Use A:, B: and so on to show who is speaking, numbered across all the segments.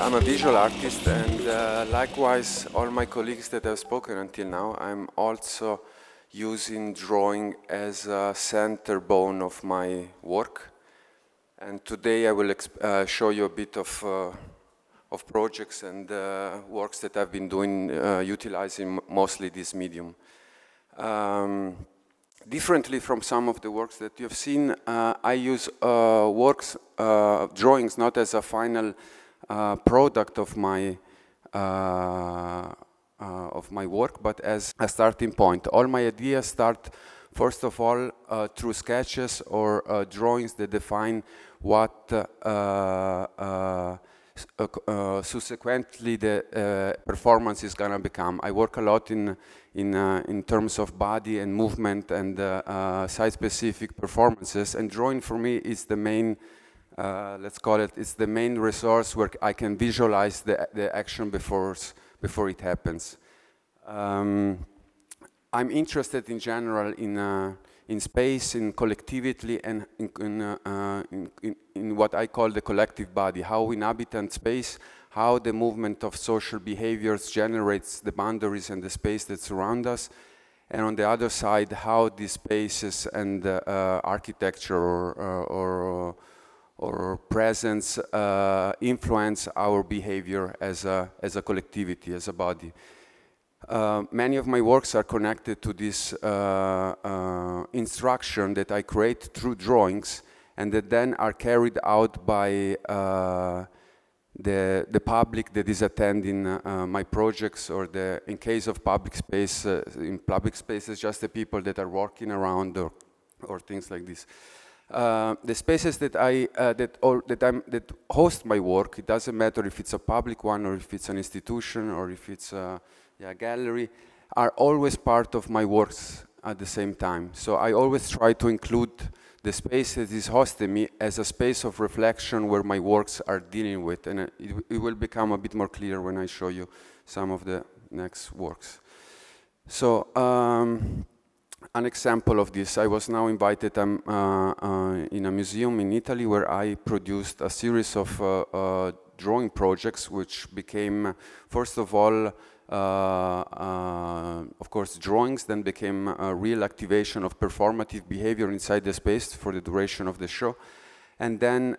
A: I'm a visual artist, and uh, likewise, all my colleagues that have spoken until now, I'm also using drawing as a center bone of my work. And today I will uh, show you a bit of, uh, of projects and uh, works that I've been doing uh, utilizing mostly this medium. Um, differently from some of the works that you have seen, uh, I use works, drawings not as a final uh, product of my uh, uh, of my work, but as a starting point. All my ideas start, first of all, through sketches or drawings that define what uh, subsequently the uh, performance is going to become. I work a lot in in uh, in terms of body and movement and site-specific performances, and drawing for me is the main uh, let's call it, it's the main resource where I can visualize the, the action before, before it happens. Um, I'm interested in general in, uh, in space, in collectivity, and in, in, uh, in, in, what I call the collective body, how inhabitant space, how the movement of social behaviors generates the boundaries and the space that surround us, and on the other side, how these spaces and uh, architecture or, uh, or or presence uh, influence our behavior as a, as a collectivity, as a body. Uh, many of my works are connected to this uh, uh instruction that I create through drawings and that then are carried out by uh, the, the public that is attending uh, my projects or the, in case of public space, in public spaces, just the people that are walking around or, or things like this. Uh, the spaces that I uh, that all that I'm that host my work, it doesn't matter if it's a public one or if it's an institution or if it's a yeah, gallery, are always part of my works at the same time. So I always try to include the space that is hosting me as a space of reflection where my works are dealing with, and it, it will become a bit more clear when I show you some of the next works. So. Um, an example of this. I was now invited um, uh, uh, in a museum in Italy where I produced a series of uh, uh drawing projects which became, first of all, uh, uh, of course, drawings, then became a real activation of performative behavior inside the space for the duration of the show. And then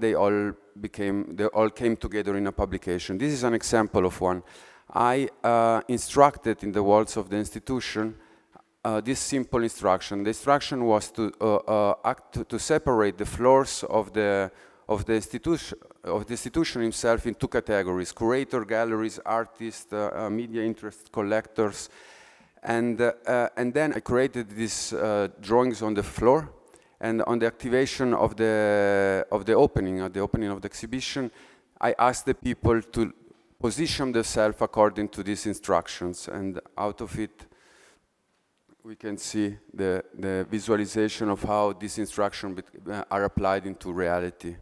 A: they all became, they all came together in a publication. This is an example of one. I instructed in the walls of the institution uh, this simple instruction. The instruction was to uh, uh, act to, to, separate the floors of the of the institution of the institution himself in two categories: curator, galleries, artists, uh, uh, media interest, collectors, and and then I created these drawings on the floor. And on the activation of the of the opening, at the opening of the exhibition, I asked the people to position themselves according to these instructions, and out of it we can see the, the visualization of how these instructions uh, are applied into reality.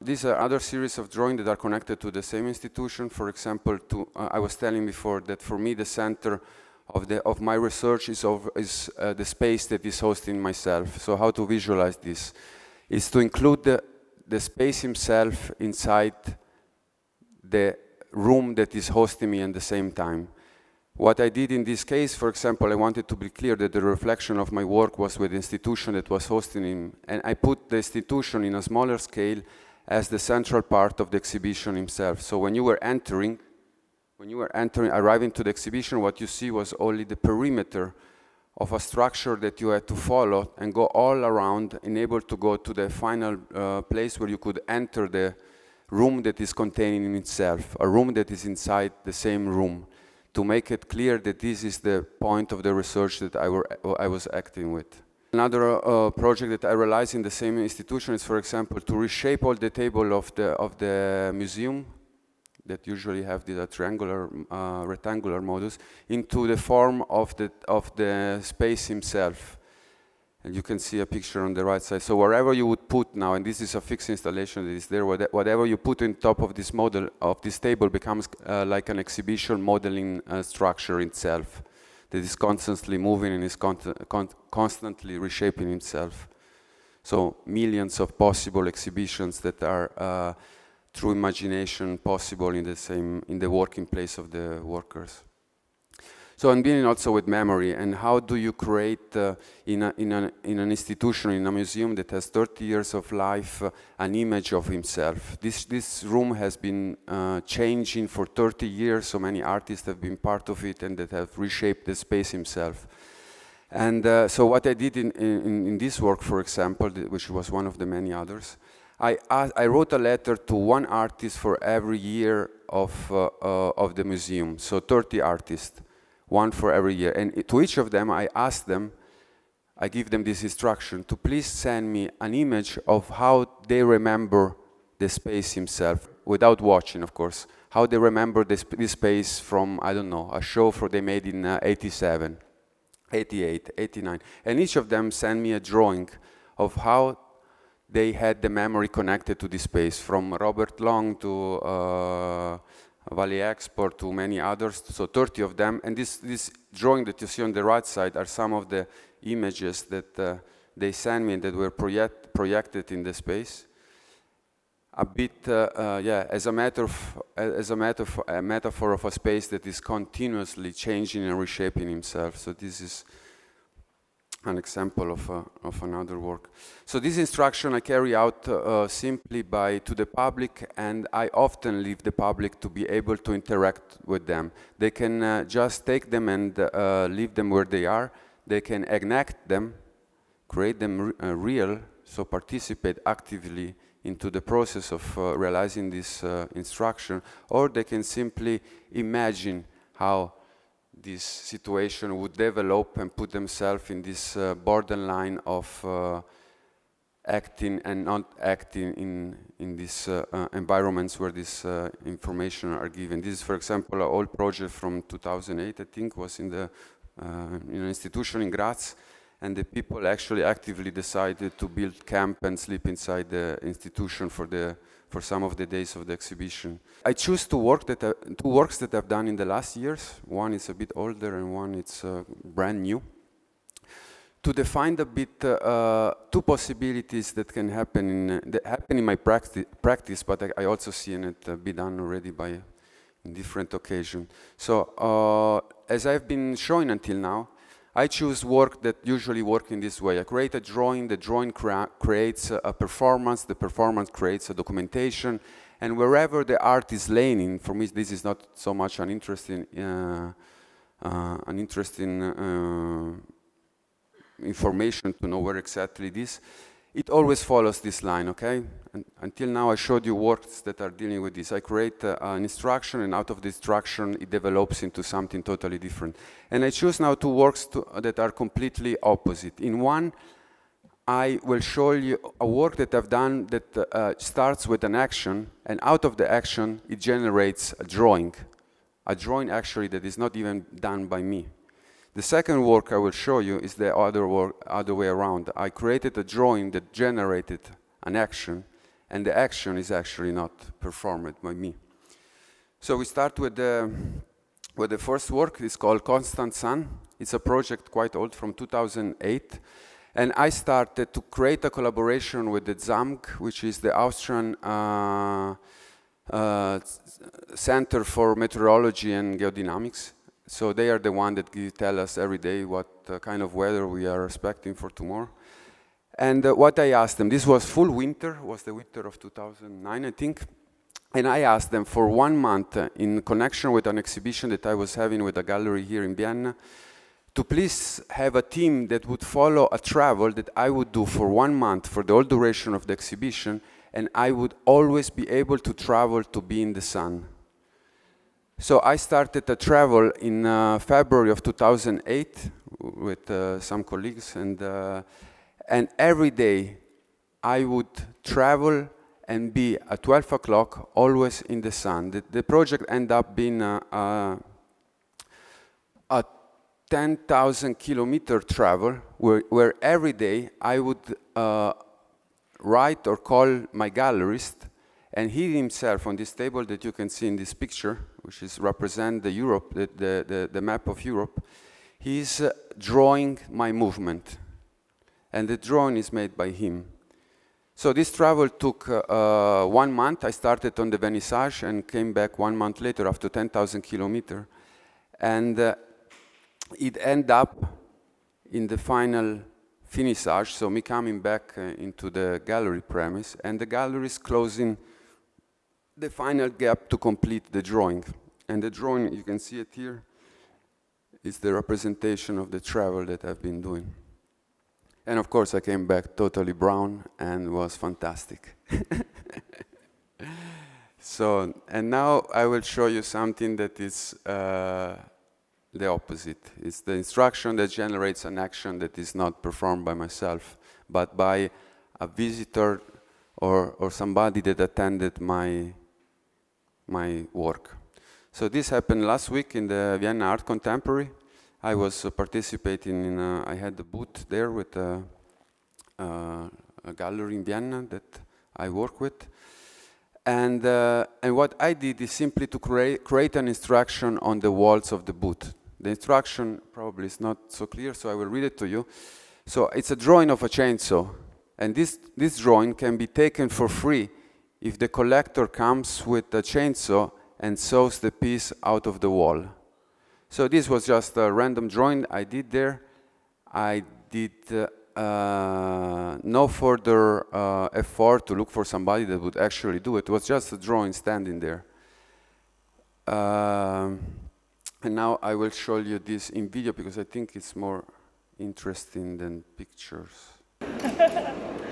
A: These are other series of drawings that are connected to the same institution. For example, to, uh, I was telling before that for me the center of, the, of my research is, of, is uh, the space that is hosting myself. So how to visualize this is to include the, the space himself inside the room that is hosting me at the same time. What I did in this case, for example, I wanted to be clear that the reflection of my work was with the institution that was hosting him, and I put the institution in a smaller scale as the central part of the exhibition himself. So when you were entering, when you were entering, arriving to the exhibition, what you see was only the perimeter of a structure that you had to follow and go all around and able to go to the final uh, place where you could enter the room that is containing in itself, a room that is inside the same room to make it clear that this is the point of the research that I, were, I was acting with. Another uh, project that I realized in the same institution is, for example, to reshape all the table of the, of the museum that usually have the triangular, uh, rectangular modus into the form of the, of the space himself. And you can see a picture on the right side. So wherever you would put now, and this is a fixed installation that is there, whatever you put on top of this model, of this table becomes uh, like an exhibition modeling uh, structure itself that is constantly moving and is con con constantly reshaping itself. So millions of possible exhibitions that are uh, through imagination possible in the same in the working place of the workers. So I'm dealing also with memory and how do you create uh, in, a, in, a, in, an institution, in a museum that has 30 years of life, uh, an image of himself. This, this room has been uh, changing for 30 years, so many artists have been part of it and that have reshaped the space himself. And uh, so what I did in, in, in, this work, for example, which was one of the many others, I, I wrote a letter to one artist for every year of, uh, uh, of the museum, so 30 artists one for every year. And to each of them, I ask them, I give them this instruction to please send me an image of how they remember the space himself, without watching, of course. How they remember this, this space from, I don't know, a show for they made in uh, 87, 88, 89. And each of them send me a drawing of how they had the memory connected to this space, from Robert Long to uh, Valie Export to many others, so 30 of them. And this, this drawing that you see on the right side are some of the images that uh, they sent me that were project, projected in the space. A bit, uh, uh, yeah, as a, matter of, as a, metaphor, a metaphor of a space that is continuously changing and reshaping himself. So this is an example of, uh, of another work. So this instruction I carry out uh, simply by to the public and I often leave the public to be able to interact with them. They can uh, just take them and uh, leave them where they are. They can enact them, create them re uh, real, so participate actively into the process of uh, realizing this instruction, or they can simply imagine how this situation would develop and put themselves in this uh, borderline of uh, acting and not acting in, in these uh, uh environments where this uh, information are given. This is, for example, an old project from 2008, I think, was in, the, uh, in an institution in Graz, and the people actually actively decided to build camp and sleep inside the institution for the for some of the days of the exhibition. I choose two, work that I, two works that I've done in the last years. One is a bit older and one is uh, brand new. To define a bit uh, uh, two possibilities that can happen in, uh, that happen in my practi practice, but I, I also see it uh, be done already by in different occasions. So as I've been showing until now, I choose work that usually work in this way. I create a drawing, the drawing crea creates a, a, performance, the performance creates a documentation, and wherever the art is laying, for me this is not so much an interesting, uh, uh, an interesting uh, information to know where exactly this it always follows this line, okay? And until now, I showed you works that are dealing with this. I create uh, an instruction, and out of the instruction, it develops into something totally different. And I choose now two works to, uh, that are completely opposite. In one, I will show you a work that I've done that uh, starts with an action, and out of the action, it generates a drawing. A drawing, actually, that is not even done by me. The second work I will show you is the other, work, other way around. I created a drawing that generated an action, and the action is actually not performed by me. So we start with the, with the first work. It's called Constant Sun. It's a project quite old from 2008. And I started to create a collaboration with the ZAMG, which is the Austrian uh, uh, Center for Meteorology and Geodynamics. So they are the one that tell us every day what uh, kind of weather we are expecting for tomorrow. And uh, what I asked them, this was full winter, was the winter of 2009, I think. And I asked them for one month uh, in connection with an exhibition that I was having with a gallery here in Vienna to please have a team that would follow a travel that I would do for one month for the whole duration of the exhibition and I would always be able to travel to be in the sun. So I started a travel in uh, February of 2008 with uh, some colleagues, and uh, and every day I would travel and be at 12 o'clock, always in the sun. The, the project ended up being a, a, a 10,000 kilometer travel, where, where every day I would uh, write or call my gallerist and he himself, on this table that you can see in this picture, which is represent the Europe, the, the, the, the map of Europe, he's uh, drawing my movement. And the drawing is made by him. So this travel took uh, one month. I started on the vernissage and came back one month later after 10,000 kilometers. And uh, it ended up in the final finissage, so me coming back uh, into the gallery premise, and the gallery is closing the final gap to complete the drawing. And the drawing, you can see it here, is the representation of the travel that I've been doing. And of course, I came back totally brown and was fantastic. so, and now I will show you something that is uh, the opposite. It's the instruction that generates an action that is not performed by myself, but by a visitor or, or somebody that attended my, my work. So this happened last week in the Vienna Art Contemporary. I was uh, participating in, a, I had a booth there with a, uh, a, gallery in Vienna that I work with. And, uh, and what I did is simply to create, create an instruction on the walls of the booth. The instruction probably is not so clear, so I will read it to you. So it's a drawing of a chainsaw. And this, this drawing can be taken for free if the collector comes with a chainsaw and saws the piece out of the wall. So this was just a random drawing I did there. I did uh, uh, no further uh, effort to look for somebody that would actually do it. It was just a drawing standing there. Um, and now I will show you this in video because I think it's more interesting than pictures.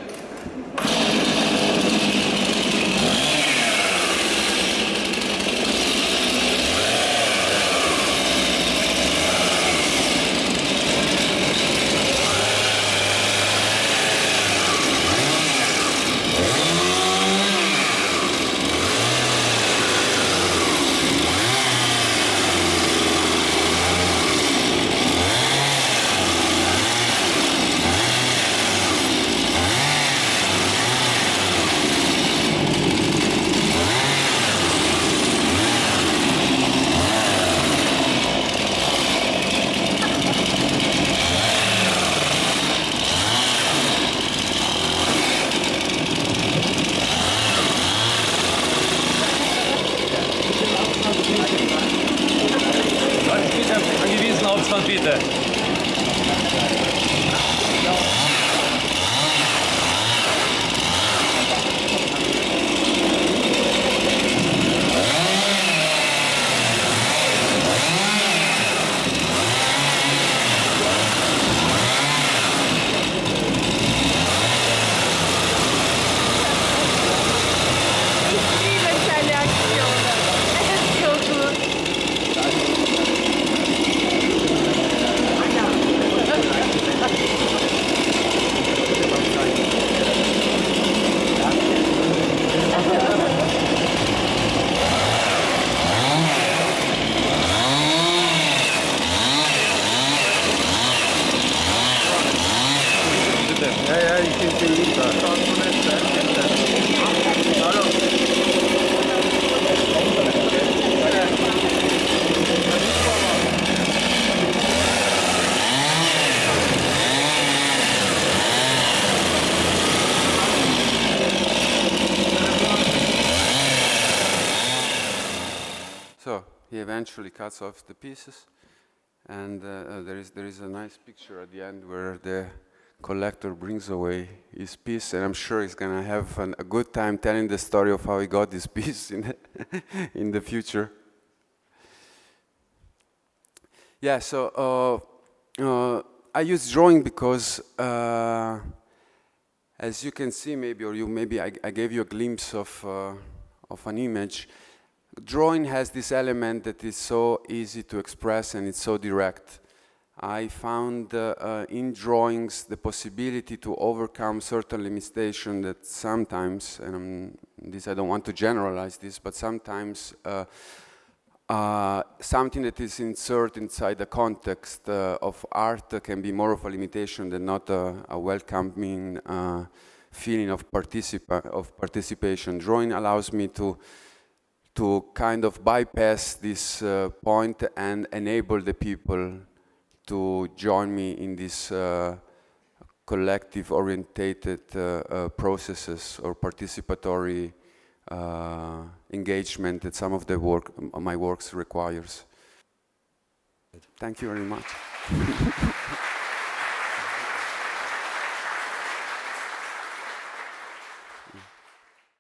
A: eventually cuts off the pieces. And uh, uh, there, is, there is a nice picture at the end where the collector brings away his piece, and I'm sure he's to have an, a good time telling the story of how he got this piece in, in the future. Yeah, so uh, uh, I use drawing because, uh, as you can see, maybe, or you maybe I, I gave you a glimpse of, uh, of an image drawing has this element that is so easy to express and it's so direct. I found uh, uh, in drawings the possibility to overcome certain limitation that sometimes, and I'm, this I don't want to generalize this, but sometimes uh, uh something that is inserted inside the context uh, of art can be more of a limitation than not a, a welcoming uh, feeling of, participa of participation. Drawing allows me to to kind of bypass this point and enable the people to join me in this uh, collective orientated uh, uh, processes or participatory engagement that some of the work, my works requires. Thank you very much.